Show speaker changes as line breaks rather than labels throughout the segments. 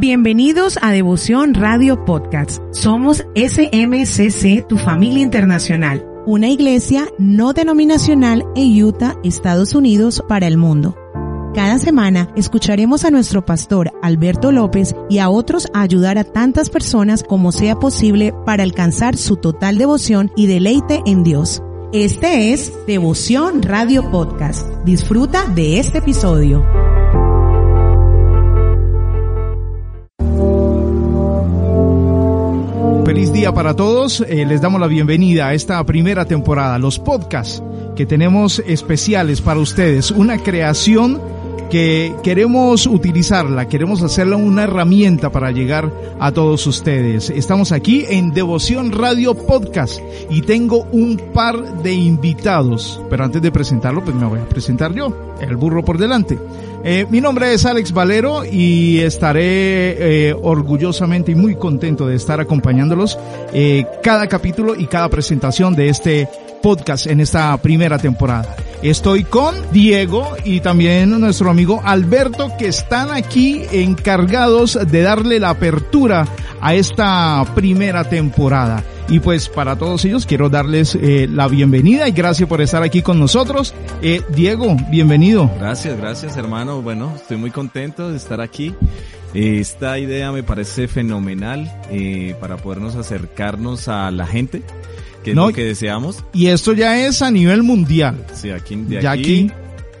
Bienvenidos a Devoción Radio Podcast. Somos SMCC, tu familia internacional, una iglesia no denominacional en Utah, Estados Unidos, para el mundo. Cada semana escucharemos a nuestro pastor Alberto López y a otros a ayudar a tantas personas como sea posible para alcanzar su total devoción y deleite en Dios. Este es Devoción Radio Podcast. Disfruta de este episodio.
Para todos. Eh, les damos la bienvenida a esta primera temporada, los podcasts que tenemos especiales para ustedes. Una creación que queremos utilizarla, queremos hacerla una herramienta para llegar a todos ustedes. Estamos aquí en Devoción Radio Podcast y tengo un par de invitados, pero antes de presentarlo, pues me voy a presentar yo, el burro por delante. Eh, mi nombre es Alex Valero y estaré eh, orgullosamente y muy contento de estar acompañándolos eh, cada capítulo y cada presentación de este podcast en esta primera temporada. Estoy con Diego y también nuestro amigo Alberto que están aquí encargados de darle la apertura a esta primera temporada. Y pues para todos ellos quiero darles eh, la bienvenida y gracias por estar aquí con nosotros. Eh, Diego, bienvenido.
Gracias, gracias hermano. Bueno, estoy muy contento de estar aquí. Esta idea me parece fenomenal eh, para podernos acercarnos a la gente, que es
No,
lo que deseamos.
Y esto ya es a nivel mundial.
Sí, aquí, de
Ya
aquí,
aquí.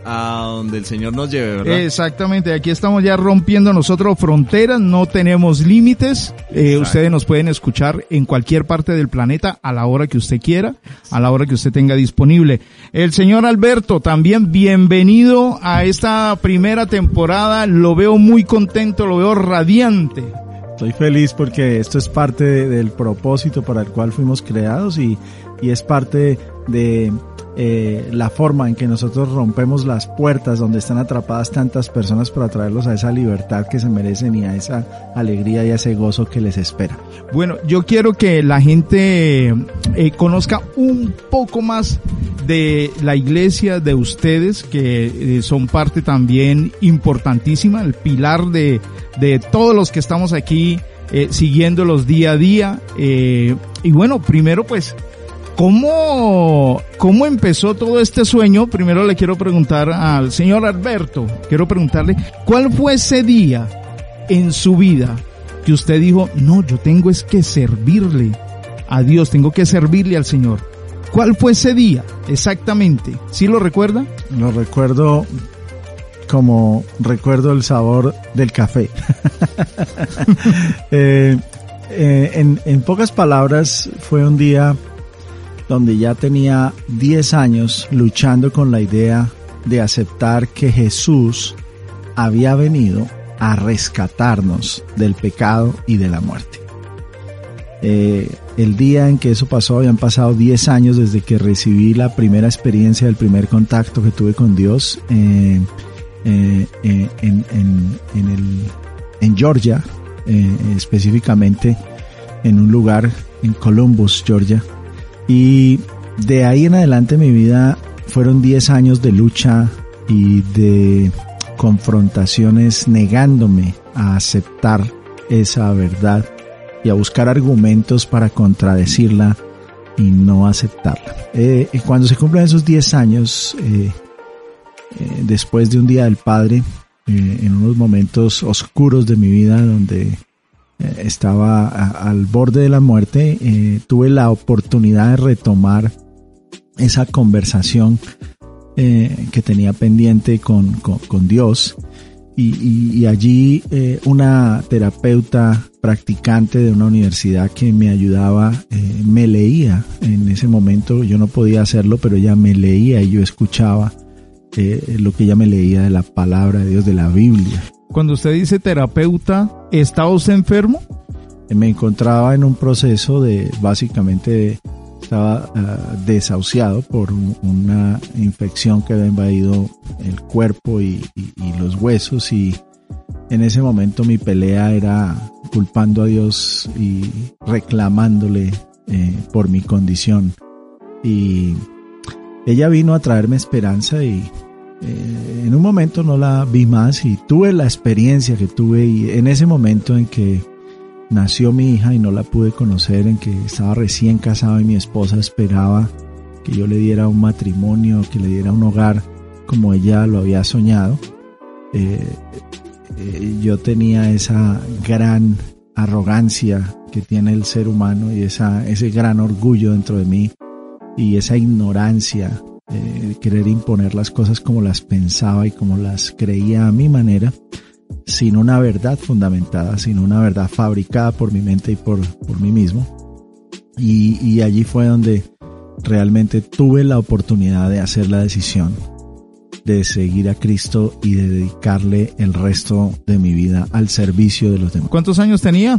a donde el Señor nos lleve, ¿verdad?
Exactamente, aquí estamos ya rompiendo nosotros fronteras, no tenemos límites. Eh, ustedes nos pueden escuchar en cualquier parte del planeta a la hora que usted quiera, a la hora que usted tenga disponible. El señor Alberto, también bienvenido a esta primera temporada. Lo veo muy contento, lo veo radiante.
Estoy feliz porque esto es parte de- del propósito para el cual fuimos creados y, y es parte de eh, la forma en que nosotros rompemos las puertas donde están atrapadas tantas personas para traerlos a esa libertad que se merecen y a esa alegría y a ese gozo que les espera.
Bueno, yo quiero que la gente eh, conozca un poco más de la iglesia de ustedes, que eh, son parte también importantísima, el pilar de, de todos los que estamos aquí siguiéndolos día a día. Y bueno, primero pues, ¿cómo, ¿cómo empezó todo este sueño? Primero le quiero preguntar al señor Alberto, quiero preguntarle, ¿cuál fue ese día en su vida que usted dijo, no, yo tengo es que servirle a Dios, tengo que servirle al Señor. ¿Cuál fue ese día exactamente? ¿Sí lo recuerda?
Lo recuerdo como recuerdo el sabor del café. Eh, eh, en, en pocas palabras, fue un día donde ya tenía 10 años luchando con la idea de aceptar que Jesús había venido a rescatarnos del pecado y de la muerte. Eh, el día en que eso pasó, habían pasado 10 años desde que recibí la primera experiencia, el primer contacto que tuve con Dios eh, eh, en, en- Georgia, específicamente en un lugar en Columbus, Georgia. Y de ahí en adelante mi vida fueron 10 años de lucha y de confrontaciones negándome a aceptar esa verdad y a buscar argumentos para contradecirla y no aceptarla. Eh, cuando se cumplen esos 10 años, eh, eh, después de un día del Padre, eh, en unos momentos oscuros de mi vida donde estaba a- al borde de la muerte, eh, tuve la oportunidad de retomar esa conversación eh, que tenía pendiente con, con, Dios. Y, allí eh, una terapeuta practicante de una universidad que me ayudaba eh, me leía en ese momento. Yo no podía hacerlo, pero ella me leía y yo escuchaba eh, lo que ella me leía de la palabra de Dios, de la Biblia.
Cuando usted dice terapeuta, ¿estaba usted enfermo?
Me encontraba en un proceso de básicamente estaba uh, desahuciado por una infección que había invadido el cuerpo y, y, y, los huesos y en ese momento mi pelea era culpando a Dios y reclamándole eh, por mi condición y ella vino a traerme esperanza y eh, en un momento no la vi más y tuve la experiencia que tuve y en ese momento en que nació mi hija y no la pude conocer, en que estaba recién casado y mi esposa esperaba que yo le diera un matrimonio, que le diera un hogar como ella lo había soñado. Eh, eh, yo tenía esa gran arrogancia que tiene el ser humano y esa, ese gran orgullo dentro de mí y esa ignorancia de querer imponer las cosas como las pensaba y como las creía a mi manera sin una verdad fundamentada, sin una verdad fabricada por mi mente y por, por mí mismo. Y, y allí fue donde realmente tuve la oportunidad de hacer la decisión de seguir a Cristo y de dedicarle el resto de mi vida al servicio de los demás.
¿Cuántos años tenía?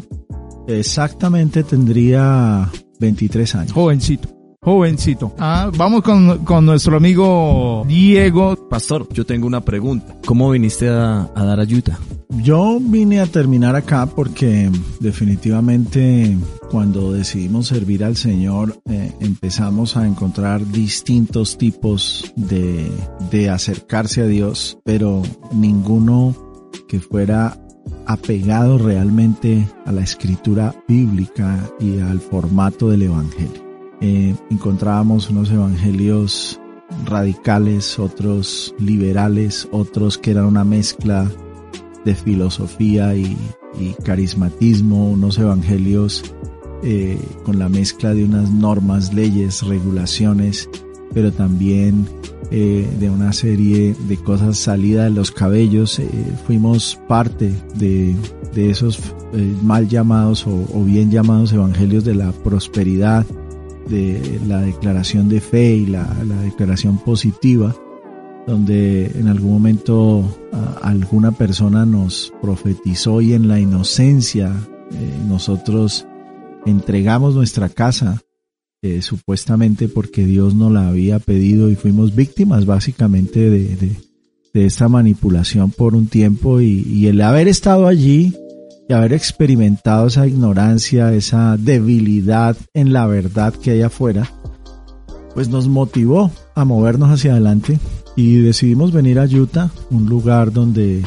Exactamente tendría 23 años.
Jovencito. Jovencito. Ah, vamos con, con, nuestro amigo Diego.
Pastor, yo tengo una pregunta. ¿Cómo viniste a, a, dar ayuda?
Yo vine a terminar acá porque definitivamente cuando decidimos servir al Señor eh, empezamos a encontrar distintos tipos de, de acercarse a Dios, pero ninguno que fuera apegado realmente a la escritura bíblica y al formato del Evangelio eh, encontrábamos unos evangelios radicales, otros liberales, otros que eran una mezcla de filosofía y, carismatismo, unos evangelios eh, con la mezcla de unas normas, leyes, regulaciones, pero también eh, de una serie de cosas salida de los cabellos. Fuimos parte de, de esos mal llamados o bien llamados evangelios de la prosperidad, de la declaración de fe y la, la declaración positiva, donde en algún momento alguna persona nos profetizó y en la inocencia eh, nosotros entregamos nuestra casa eh, supuestamente porque Dios nos la había pedido y fuimos víctimas básicamente de, de, esta manipulación por un tiempo y el haber estado allí y haber experimentado esa ignorancia, esa debilidad en la verdad que hay afuera, pues nos motivó a movernos hacia adelante y decidimos venir a Utah, un lugar donde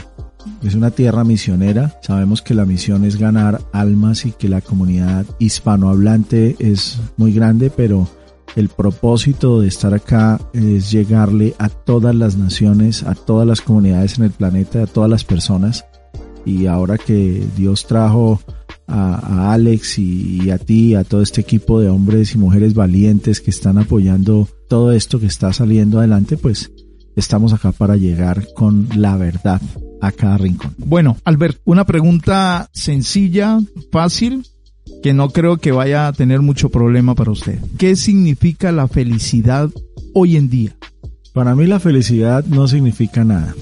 es una tierra misionera. Sabemos que la misión es ganar almas y que la comunidad hispanohablante es muy grande, pero el propósito de estar acá es llegarle a todas las naciones, a todas las comunidades en el planeta, a todas las personas y ahora que Dios trajo a, a Alex y, y, a ti, a todo este equipo de hombres y mujeres valientes que están apoyando todo esto que está saliendo adelante, pues estamos acá para llegar con la verdad a cada rincón.
Bueno, Albert, una pregunta sencilla, fácil, que no creo que vaya a tener mucho problema para usted. ¿Qué significa la felicidad hoy en día?
Para mí la felicidad no significa nada.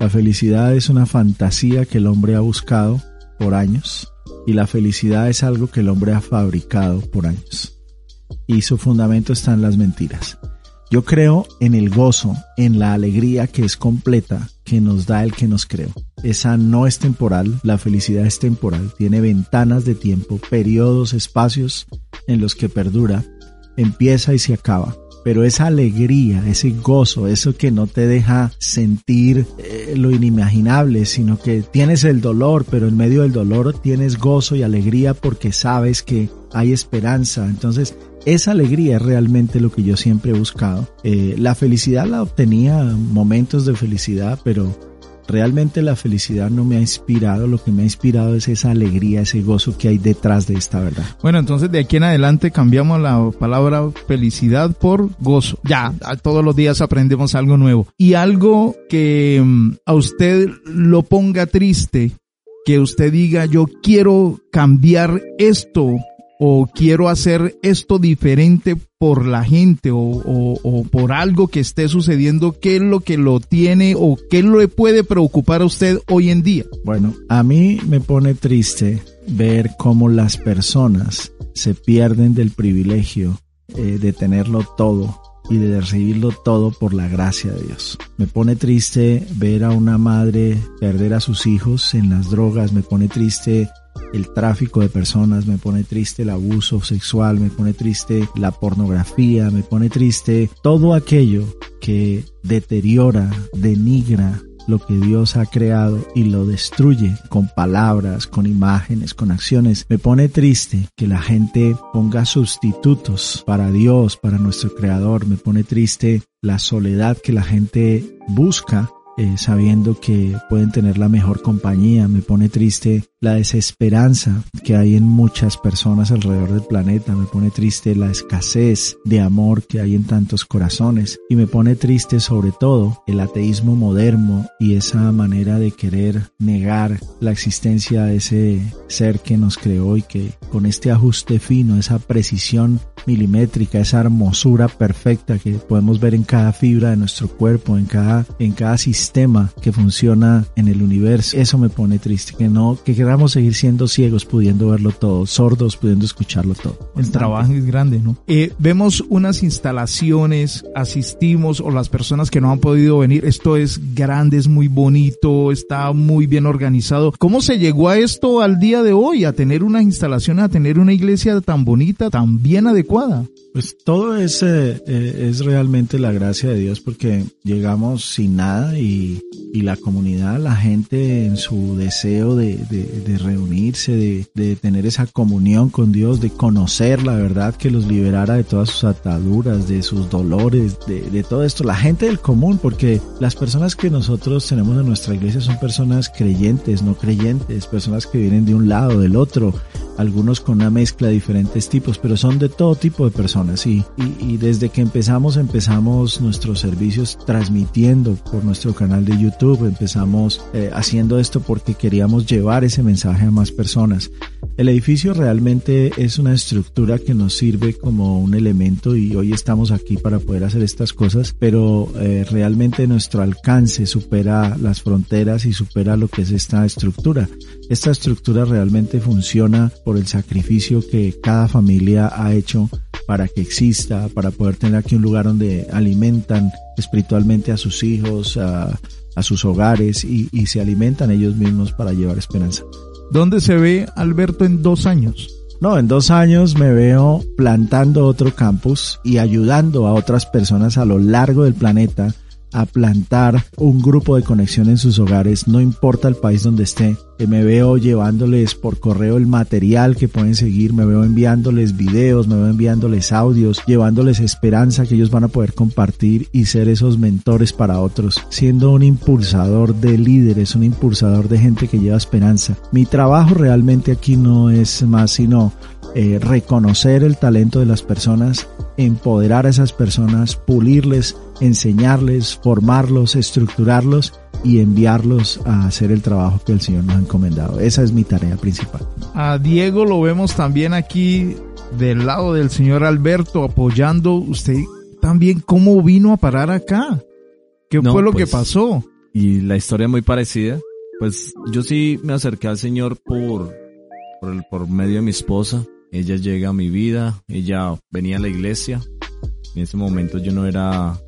La felicidad es una fantasía que el hombre ha buscado por años y la felicidad es algo que el hombre ha fabricado por años. Y su fundamento está en las mentiras. Yo creo en el gozo, en la alegría que es completa, que nos da el que nos creó. Esa no es temporal, la felicidad es temporal, tiene ventanas de tiempo, periodos, espacios en los que perdura, empieza y se acaba pero esa alegría, ese gozo, eso que no te deja sentir eh, lo inimaginable, sino que tienes el dolor, pero en medio del dolor tienes gozo y alegría porque sabes que hay esperanza. Entonces, esa alegría es realmente lo que yo siempre he buscado. Eh, la felicidad la obtenía, momentos de felicidad, pero realmente la felicidad no me ha inspirado, lo que me ha inspirado es esa alegría, ese gozo que hay detrás de esta verdad.
Bueno, entonces de aquí en adelante cambiamos la palabra felicidad por gozo. Ya, todos los días aprendemos algo nuevo. Y algo que mm, a usted lo ponga triste, que usted diga yo quiero cambiar esto o quiero hacer esto diferente por la gente o, o, por algo que esté sucediendo, ¿qué es lo que lo tiene o qué le puede preocupar a usted hoy en día?
Bueno, a mí me pone triste ver cómo las personas se pierden del privilegio eh, de tenerlo todo y de recibirlo todo por la gracia de Dios. Me pone triste ver a una madre perder a sus hijos en las drogas, me pone triste el tráfico de personas, me pone triste el abuso sexual, me pone triste la pornografía, me pone triste todo aquello que deteriora, denigra lo que Dios ha creado y lo destruye con palabras, con imágenes, con acciones. Me pone triste que la gente ponga sustitutos para Dios, para nuestro Creador. Me pone triste la soledad que la gente busca eh, sabiendo que pueden tener la mejor compañía. Me pone triste la desesperanza que hay en muchas personas alrededor del planeta. Me pone triste la escasez de amor que hay en tantos corazones. Y me pone triste sobre todo el ateísmo moderno y esa manera de querer negar la existencia de ese ser que nos creó y que con este ajuste fino, esa precisión milimétrica, esa hermosura perfecta que podemos ver en cada fibra de nuestro cuerpo, en cada, en cada sistema que funciona en el universo. Eso me pone triste, que no, que queramos seguir siendo ciegos pudiendo verlo todo, sordos pudiendo escucharlo todo.
El trabajo es grande, ¿no? Eh, vemos unas instalaciones, asistimos o las personas que no han podido venir, esto es grande, es muy bonito, está muy bien organizado. ¿Cómo se llegó a esto al día de hoy, a tener unas instalaciones, a tener una iglesia tan bonita, tan bien adecuada?
Pues todo es, eh, es realmente la gracia de Dios porque llegamos sin nada y, y la comunidad, la gente en su deseo de, de, reunirse, de, de, tener esa comunión con Dios, de conocer la verdad que los liberara de todas sus ataduras, de sus dolores, de todo esto. La gente del común, porque las personas que nosotros tenemos en nuestra iglesia son personas creyentes, no creyentes, personas que vienen de un lado, del otro, algunos con una mezcla de diferentes tipos, pero son de todo tipo de personas y, y, desde que empezamos empezamos nuestros servicios transmitiendo por nuestro canal de YouTube, empezamos eh, haciendo esto porque queríamos llevar ese mensaje a más personas. El edificio realmente es una estructura que nos sirve como un elemento y hoy estamos aquí para poder hacer estas cosas, pero eh, realmente nuestro alcance supera las fronteras y supera lo que es esta estructura. Esta estructura realmente funciona por el sacrificio que cada familia ha hecho para que exista, para poder tener aquí un lugar donde alimentan espiritualmente a sus hijos, a, sus hogares y, y se alimentan ellos mismos para llevar esperanza.
¿Dónde se ve Alberto en dos años?
No, en dos años me veo plantando otro campus y ayudando a otras personas a lo largo del planeta a plantar un grupo de conexión en sus hogares, no importa el país donde esté. Me veo llevándoles por correo el material que pueden seguir, me veo enviándoles videos, me veo enviándoles audios, llevándoles esperanza que ellos van a poder compartir y ser esos mentores para otros, siendo un impulsador de líderes, un impulsador de gente que lleva esperanza. Mi trabajo realmente aquí no es más sino eh, reconocer el talento de las personas, empoderar a esas personas, pulirles, enseñarles, formarlos, estructurarlos y enviarlos a hacer el trabajo que el Señor nos ha encomendado. Esa es mi tarea principal.
A Diego lo vemos también aquí del lado del señor Alberto apoyando. Usted también cómo vino a parar acá. ¿Qué fue lo que pues, pasó?
Y la historia es muy parecida. Pues yo sí me acerqué al Señor por, por, el, por medio de mi esposa. Ella llega a mi vida, ella venía a la iglesia. En ese momento yo no era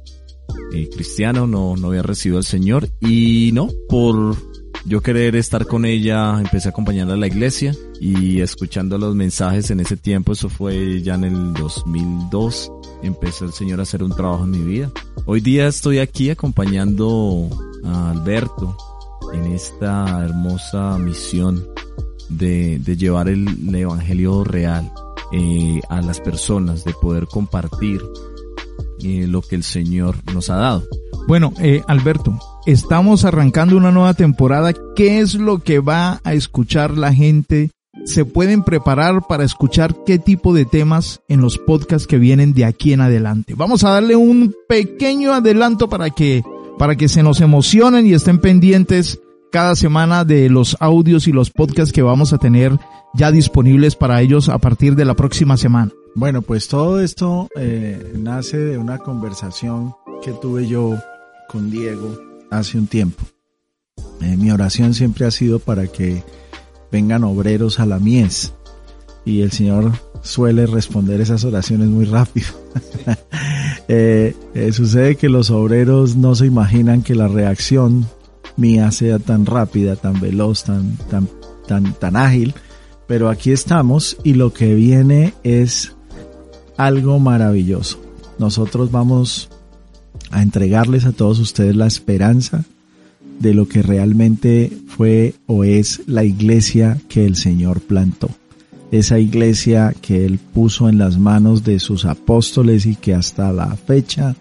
eh, cristiano, no, no había recibido al Señor y no, por yo querer estar con ella, empecé a acompañarla a la iglesia y escuchando los mensajes en ese tiempo, eso fue ya en el 2002, empezó el Señor a hacer un trabajo en mi vida. Hoy día estoy aquí acompañando a Alberto en esta hermosa misión de, llevar el, Evangelio real eh, a las personas, de poder compartir eh, lo que el Señor nos ha dado.
Bueno, eh, Alberto, estamos arrancando una nueva temporada. ¿Qué es lo que va a escuchar la gente? ¿Se pueden preparar para escuchar qué tipo de temas en los podcasts que vienen de aquí en adelante? Vamos a darle un pequeño adelanto para que, para que se nos emocionen y estén pendientes cada semana de los audios y los podcasts que vamos a tener ya disponibles para ellos a partir de la próxima semana.
Bueno, pues todo esto eh, nace de una conversación que tuve yo con Diego hace un tiempo. Eh, mi oración siempre ha sido para que vengan obreros a la mies y el Señor suele responder esas oraciones muy rápido. Eh, sucede que los obreros no se imaginan que la reacción mía sea tan rápida, tan veloz, tan, tan, tan, tan ágil, pero aquí estamos y lo que viene es algo maravilloso. Nosotros vamos a entregarles a todos ustedes la esperanza de lo que realmente fue o es la iglesia que el Señor plantó. Esa iglesia que Él puso en las manos de sus apóstoles y que hasta la fecha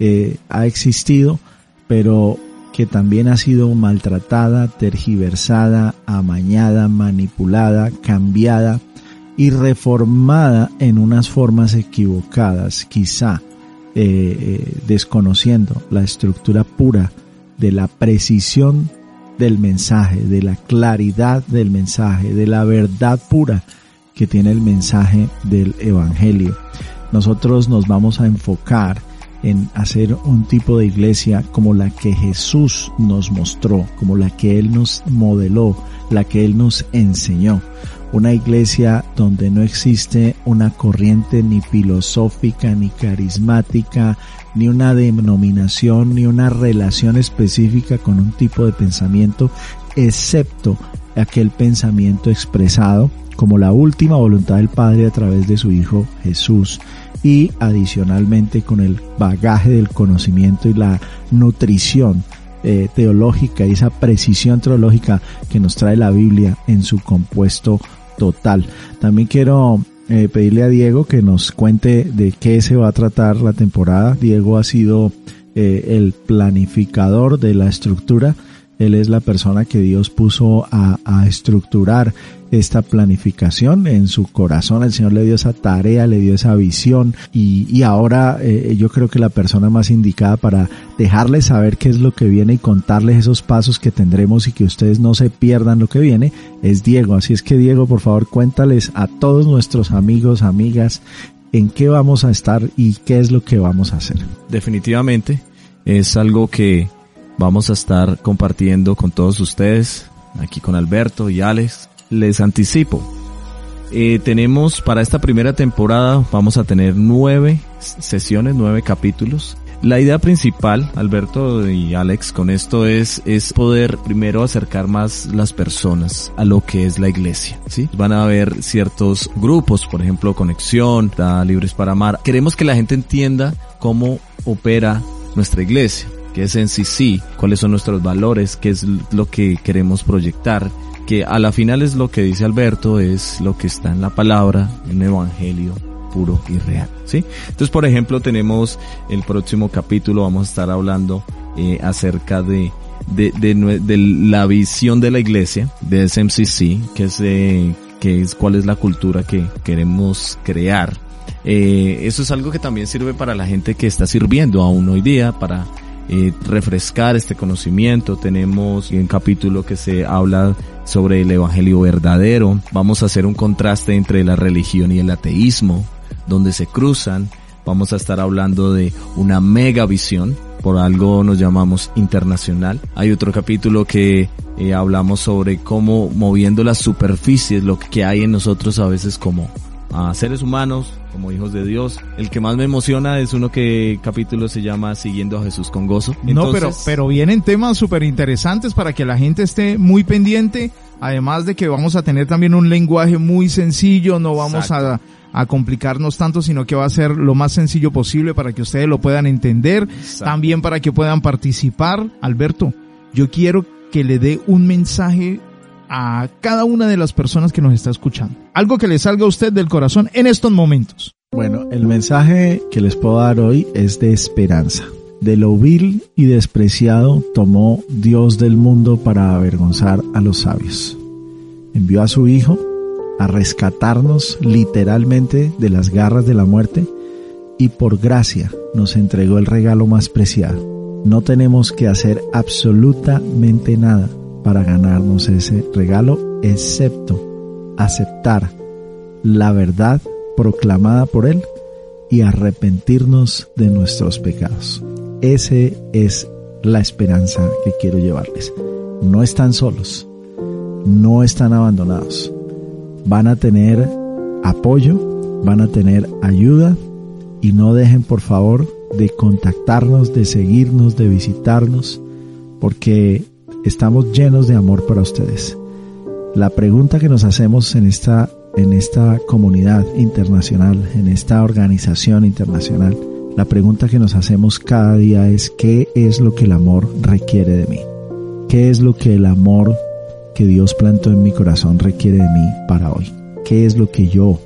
eh, ha existido, pero que también ha sido maltratada, tergiversada, amañada, manipulada, cambiada y reformada en unas formas equivocadas, quizá eh, eh, desconociendo la estructura pura de la precisión del mensaje, de la claridad del mensaje, de la verdad pura que tiene el mensaje del Evangelio. Nosotros nos vamos a enfocar en hacer un tipo de iglesia como la que Jesús nos mostró, como la que Él nos modeló, la que Él nos enseñó. Una iglesia donde no existe una corriente ni filosófica, ni carismática, ni una denominación, ni una relación específica con un tipo de pensamiento, excepto aquel pensamiento expresado como la última voluntad del Padre a través de su Hijo Jesús y adicionalmente con el bagaje del conocimiento y la nutrición eh, teológica y esa precisión teológica que nos trae la Biblia en su compuesto total. También quiero eh, pedirle a Diego que nos cuente de qué se va a tratar la temporada. Diego ha sido eh, el planificador de la estructura. Él es la persona que Dios puso a, estructurar esta planificación en su corazón. El Señor le dio esa tarea, le dio esa visión y, y ahora eh, yo creo que la persona más indicada para dejarles saber qué es lo que viene y contarles esos pasos que tendremos y que ustedes no se pierdan lo que viene es Diego. Así es que Diego, por favor, cuéntales a todos nuestros amigos, amigas, en qué vamos a estar y qué es lo que vamos a hacer.
Definitivamente es algo que vamos a estar compartiendo con todos ustedes, aquí con Alberto y Alex, les anticipo. Eh, tenemos para esta primera temporada, vamos a tener nueve sesiones, nueve capítulos. La idea principal, Alberto y Alex, con esto es, es poder primero acercar más las personas a lo que es la iglesia, ¿sí? Van a haber ciertos grupos, por ejemplo, Conexión, Libres para Amar. Queremos que la gente entienda cómo opera nuestra iglesia, qué es en sí sí, cuáles son nuestros valores, qué es lo que queremos proyectar, que a la final es lo que dice Alberto, es lo que está en la palabra, en el evangelio puro y real, ¿sí? Entonces, por ejemplo, tenemos el próximo capítulo, vamos a estar hablando eh, acerca de, de, de, la visión de la iglesia, de SMCC, que es, eh, es cuál es la cultura que queremos crear. Eh, eso es algo que también sirve para la gente que está sirviendo aún hoy día, para eh, refrescar este conocimiento. Tenemos un capítulo que se habla sobre el evangelio verdadero. Vamos a hacer un contraste entre la religión y el ateísmo, donde se cruzan. Vamos a estar hablando de una mega visión, por algo nos llamamos internacional. Hay otro capítulo que eh, hablamos sobre cómo moviendo las superficies, lo que hay en nosotros a veces como a seres humanos, como hijos de Dios. El que más me emociona es uno que capítulo se llama Siguiendo a Jesús con gozo.
no, pero, pero vienen temas súper interesantes para que la gente esté muy pendiente. Además de que vamos a tener también un lenguaje muy sencillo, no vamos a, a, complicarnos tanto, sino que va a ser lo más sencillo posible para que ustedes lo puedan entender, también para que puedan participar. Alberto, yo quiero que le dé un mensaje a cada una de las personas que nos está escuchando. Algo que le salga a usted del corazón en estos momentos.
Bueno, el mensaje que les puedo dar hoy es de esperanza. De lo vil y despreciado tomó Dios del mundo para avergonzar a los sabios. Envió a su Hijo a rescatarnos literalmente de las garras de la muerte y por gracia nos entregó el regalo más preciado. No tenemos que hacer absolutamente nada para ganarnos ese regalo, excepto aceptar la verdad proclamada por Él y arrepentirnos de nuestros pecados. Ese es la esperanza que quiero llevarles. No están solos, no están abandonados. Van a tener apoyo, van a tener ayuda y no dejen por favor de contactarnos, de seguirnos, de visitarnos, porque estamos llenos de amor para ustedes. La pregunta que nos hacemos en esta, en esta comunidad internacional, en esta organización internacional, la pregunta que nos hacemos cada día es ¿qué es lo que el amor requiere de mí? ¿Qué es lo que el amor que Dios plantó en mi corazón requiere de mí para hoy? ¿Qué es lo que yo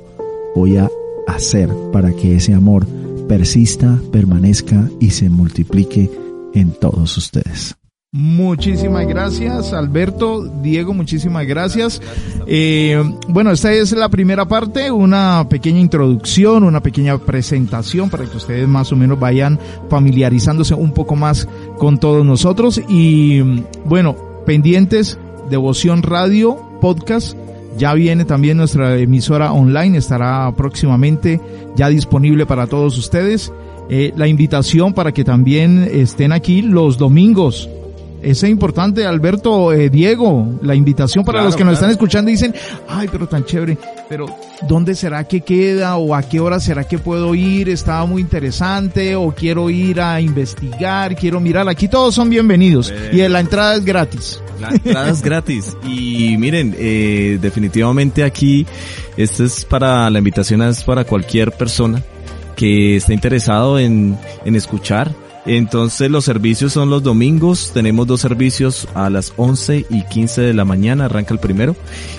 voy a hacer para que ese amor persista, permanezca y se multiplique en todos ustedes?
Muchísimas gracias, Alberto, Diego, muchísimas gracias. Eh, bueno, esta es la primera parte, una pequeña introducción, una pequeña presentación para que ustedes más o menos vayan familiarizándose un poco más con todos nosotros. Y bueno, pendientes, Devoción Radio, podcast. Ya viene también nuestra emisora online, estará próximamente ya disponible para todos ustedes. Eh, la invitación para que también estén aquí los domingos es importante, Alberto, eh, Diego, la invitación para los que nos están escuchando y dicen, ay, pero tan chévere, pero ¿dónde será que queda o a qué hora será que puedo ir? Estaba muy interesante o quiero ir a investigar, quiero mirar. Aquí todos son bienvenidos y la entrada es gratis.
La entrada es gratis y miren, eh, definitivamente aquí, esto es para, la invitación es para cualquier persona que esté interesado en, en escuchar entonces los servicios son los domingos, tenemos dos servicios a las 11 y 15 de la mañana, arranca el primero,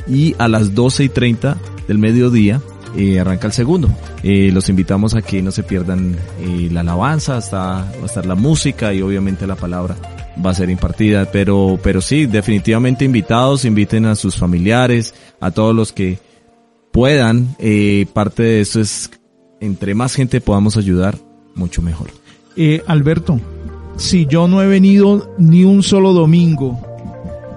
y a las 12 y 30 del mediodía eh, arranca el segundo. Eh, los invitamos a que no se pierdan eh, la alabanza, hasta, va a estar la música y obviamente la palabra va a ser impartida, pero, pero sí, definitivamente invitados, inviten a sus familiares, a todos los que puedan, parte de eso es, entre más gente podamos ayudar, mucho mejor.
Eh, Alberto, si yo no he venido ni un solo domingo,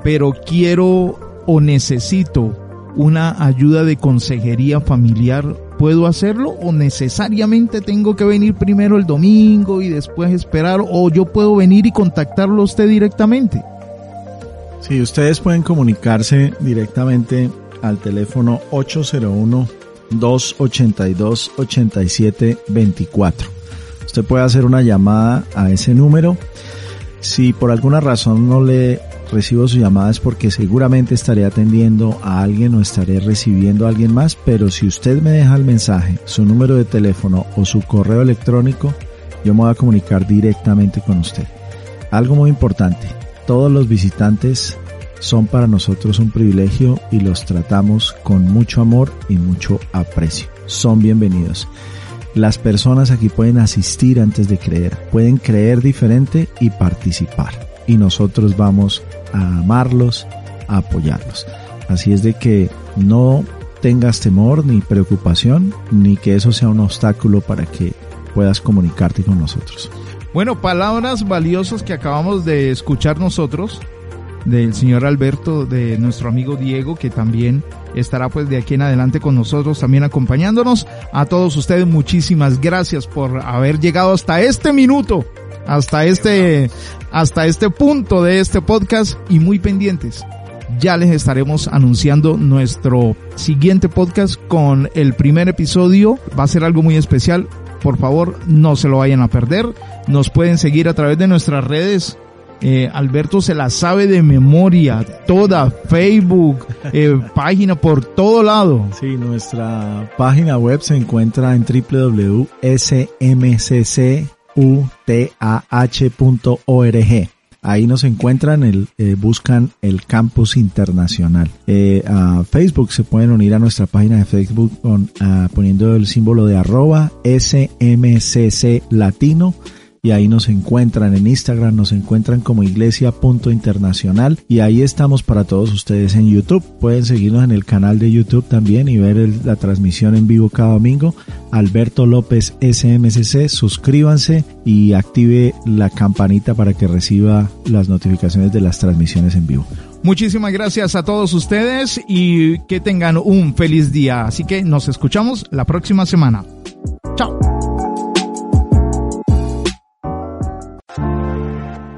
pero quiero o necesito una ayuda de consejería familiar, ¿puedo hacerlo o necesariamente tengo que venir primero el domingo y después esperar o yo puedo venir y contactarlo a usted directamente?
Sí, ustedes pueden comunicarse directamente al teléfono 801 282 8724. Usted puede hacer una llamada a ese número. Si por alguna razón no le recibo su llamada es porque seguramente estaré atendiendo a alguien o estaré recibiendo a alguien más, pero si usted me deja el mensaje, su número de teléfono o su correo electrónico, yo me voy a comunicar directamente con usted. Algo muy importante, todos los visitantes son para nosotros un privilegio y los tratamos con mucho amor y mucho aprecio. Son bienvenidos. Las personas aquí pueden asistir antes de creer, pueden creer diferente y participar. Y nosotros vamos a amarlos, a apoyarlos. Así es de que no tengas temor ni preocupación, ni que eso sea un obstáculo para que puedas comunicarte con nosotros.
Bueno, palabras valiosas que acabamos de escuchar nosotros del señor Alberto, de nuestro amigo Diego, que también estará pues de aquí en adelante con nosotros también acompañándonos. A todos ustedes muchísimas gracias por haber llegado hasta este minuto, hasta este, hasta este punto de este podcast y muy pendientes. Ya les estaremos anunciando nuestro siguiente podcast con el primer episodio. Va a ser algo muy especial. Por favor, no se lo vayan a perder. Nos pueden seguir a través de nuestras redes eh, Alberto se la sabe de memoria, toda, Facebook, eh, página por todo lado.
Sí, nuestra página web se encuentra en www.smccutah.org. Ahí nos encuentran, el, eh, buscan el campus internacional. a Facebook se pueden unir a nuestra página de Facebook con, poniendo el símbolo de arroba SMCC Latino y ahí nos encuentran en Instagram, nos encuentran como iglesia.internacional y ahí estamos para todos ustedes en YouTube. Pueden seguirnos en el canal de YouTube también y ver la transmisión en vivo cada domingo. Alberto López SMCC, suscríbanse y active la campanita para que reciba las notificaciones de las transmisiones en vivo.
Muchísimas gracias a todos ustedes y que tengan un feliz día. Así que nos escuchamos la próxima semana. Chao.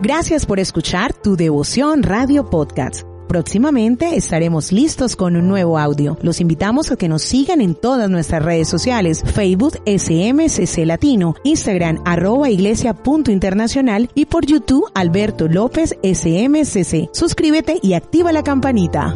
Gracias por escuchar tu devoción Radio Podcast. Próximamente estaremos listos con un nuevo audio. Los invitamos a que nos sigan en todas nuestras redes sociales, Facebook SMCC Latino, Instagram arroba iglesia internacional y por YouTube Alberto López SMCC. Suscríbete y activa la campanita.